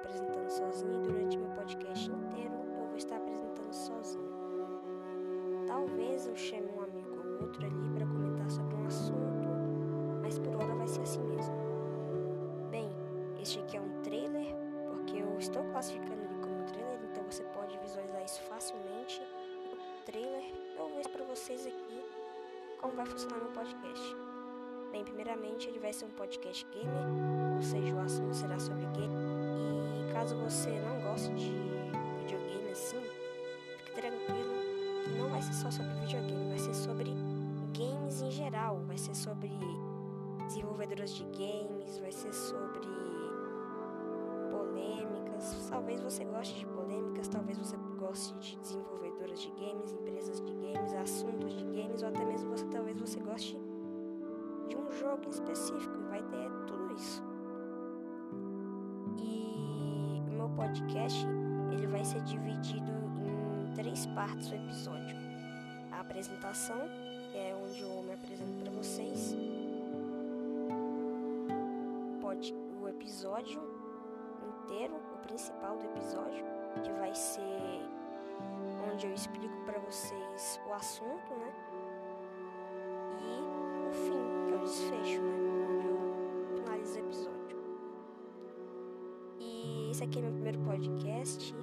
apresentando sozinho e durante meu podcast inteiro eu vou estar apresentando sozinho. Talvez eu chame um amigo ou outro ali para comentar sobre um assunto, mas por hora vai ser assim mesmo. Bem, este aqui é um trailer, porque eu estou classificando ele como trailer, então você pode visualizar isso facilmente. O trailer eu vou para vocês aqui como vai funcionar meu podcast. Bem, primeiramente ele vai ser um podcast gamer, ou seja, o assunto será sobre game. E caso você não goste de videogame assim, fique tranquilo que não vai ser só sobre videogame, vai ser sobre games em geral, vai ser sobre desenvolvedoras de games, vai ser sobre polêmicas. Talvez você goste de polêmicas, talvez você goste de desenvolvedoras de games, empresas de games, assuntos de games, ou até mesmo você talvez você goste de um jogo específico podcast ele vai ser dividido em três partes o episódio. A apresentação, que é onde eu me apresento para vocês. Pode o episódio inteiro, o principal do episódio, que vai ser onde eu explico para vocês o assunto, né? Esse aqui é meu primeiro podcast,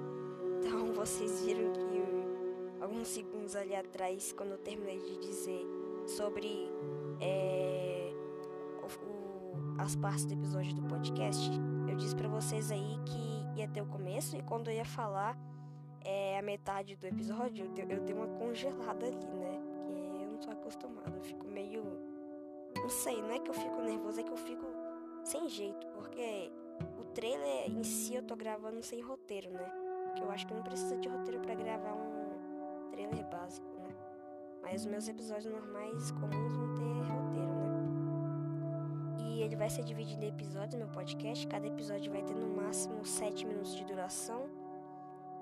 então vocês viram que alguns segundos ali atrás, quando eu terminei de dizer sobre é, o, as partes do episódio do podcast, eu disse para vocês aí que ia ter o começo e quando eu ia falar é, a metade do episódio, eu, eu dei uma congelada ali, né? Porque eu não sou acostumada, eu fico meio. Não sei, não é que eu fico nervoso, é que eu fico sem jeito, porque o trailer em si eu tô gravando sem roteiro, né? Porque eu acho que não precisa de roteiro para gravar um trailer básico, né? Mas os meus episódios normais comuns vão ter roteiro, né? E ele vai ser dividido em episódios, meu podcast. Cada episódio vai ter no máximo 7 minutos de duração.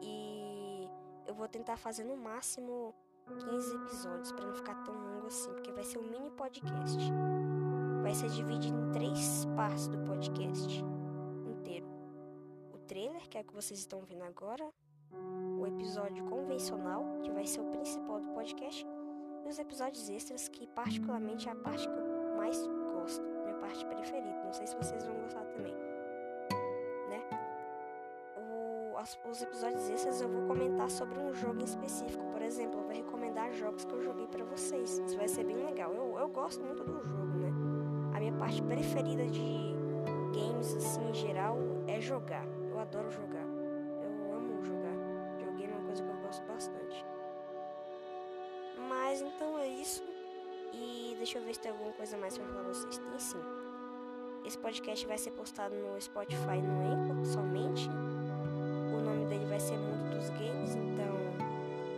E eu vou tentar fazer no máximo 15 episódios para não ficar tão longo assim, porque vai ser um mini podcast. Vai ser dividido em três partes do podcast que é que vocês estão vendo agora, o episódio convencional, que vai ser o principal do podcast, e os episódios extras, que particularmente é a parte que eu mais gosto, minha parte preferida. Não sei se vocês vão gostar também, né? O, as, os episódios extras eu vou comentar sobre um jogo em específico. Por exemplo, eu vou recomendar jogos que eu joguei para vocês. Isso vai ser bem legal. Eu, eu gosto muito do jogo, né? A minha parte preferida de games, assim, em geral, é jogar. Eu adoro jogar. Eu amo jogar. Videogame é uma coisa que eu gosto bastante. Mas então é isso. E deixa eu ver se tem alguma coisa mais pra falar pra vocês. Tem sim. Esse podcast vai ser postado no Spotify no Anchor somente. O nome dele vai ser Mundo dos Games, então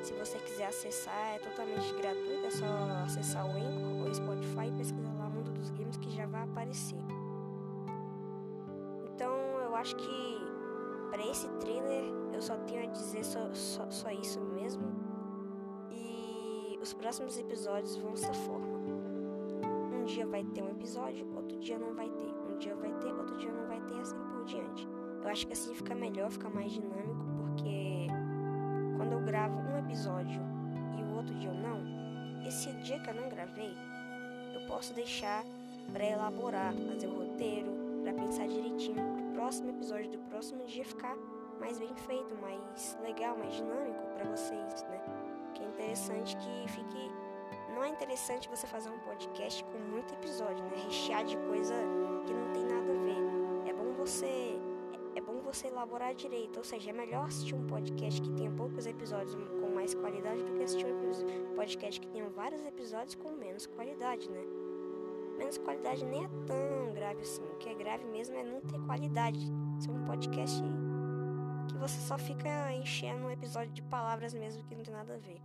se você quiser acessar é totalmente gratuito, é só acessar o Anchor ou Spotify e pesquisar lá Mundo dos Games que já vai aparecer. Então eu acho que para esse trailer eu só tenho a dizer só, só, só isso mesmo. E os próximos episódios vão dessa forma. Um dia vai ter um episódio, outro dia não vai ter. Um dia vai ter, outro dia não vai ter, assim por diante. Eu acho que assim fica melhor, fica mais dinâmico, porque quando eu gravo um episódio e o outro dia eu não, esse dia que eu não gravei, eu posso deixar para elaborar, fazer o roteiro, para pensar direitinho pro próximo episódio do próximo dia ficar mais bem feito, mais legal, mais dinâmico para vocês, né? Que é interessante que fique não é interessante você fazer um podcast com muito episódio, né? Rechear de coisa que não tem nada a ver. É bom você é bom você elaborar direito, ou seja, é melhor assistir um podcast que tenha poucos episódios com mais qualidade do que assistir um podcast que tenha vários episódios com menos qualidade, né? Menos qualidade nem é tão grave assim. O que é grave mesmo é não ter qualidade. Ser um podcast que você só fica enchendo um episódio de palavras mesmo que não tem nada a ver.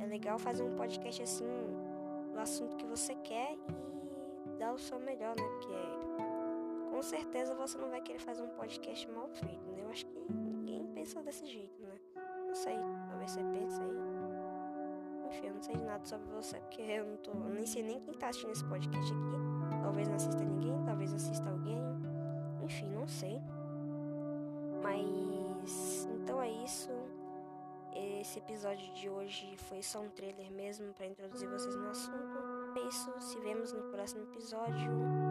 É legal fazer um podcast assim do assunto que você quer e dar o seu melhor, né? Porque com certeza você não vai querer fazer um podcast mal feito, né? Eu acho que ninguém pensa desse jeito, né? Não sei, talvez você pense aí. Enfim, eu não sei nada sobre você, porque eu não tô. Eu nem sei nem quem tá assistindo esse podcast aqui. Talvez não assista ninguém, talvez assista alguém. Enfim, não sei. Mas. Então é isso. Esse episódio de hoje foi só um trailer mesmo para introduzir vocês no assunto. É isso. Se vemos no próximo episódio.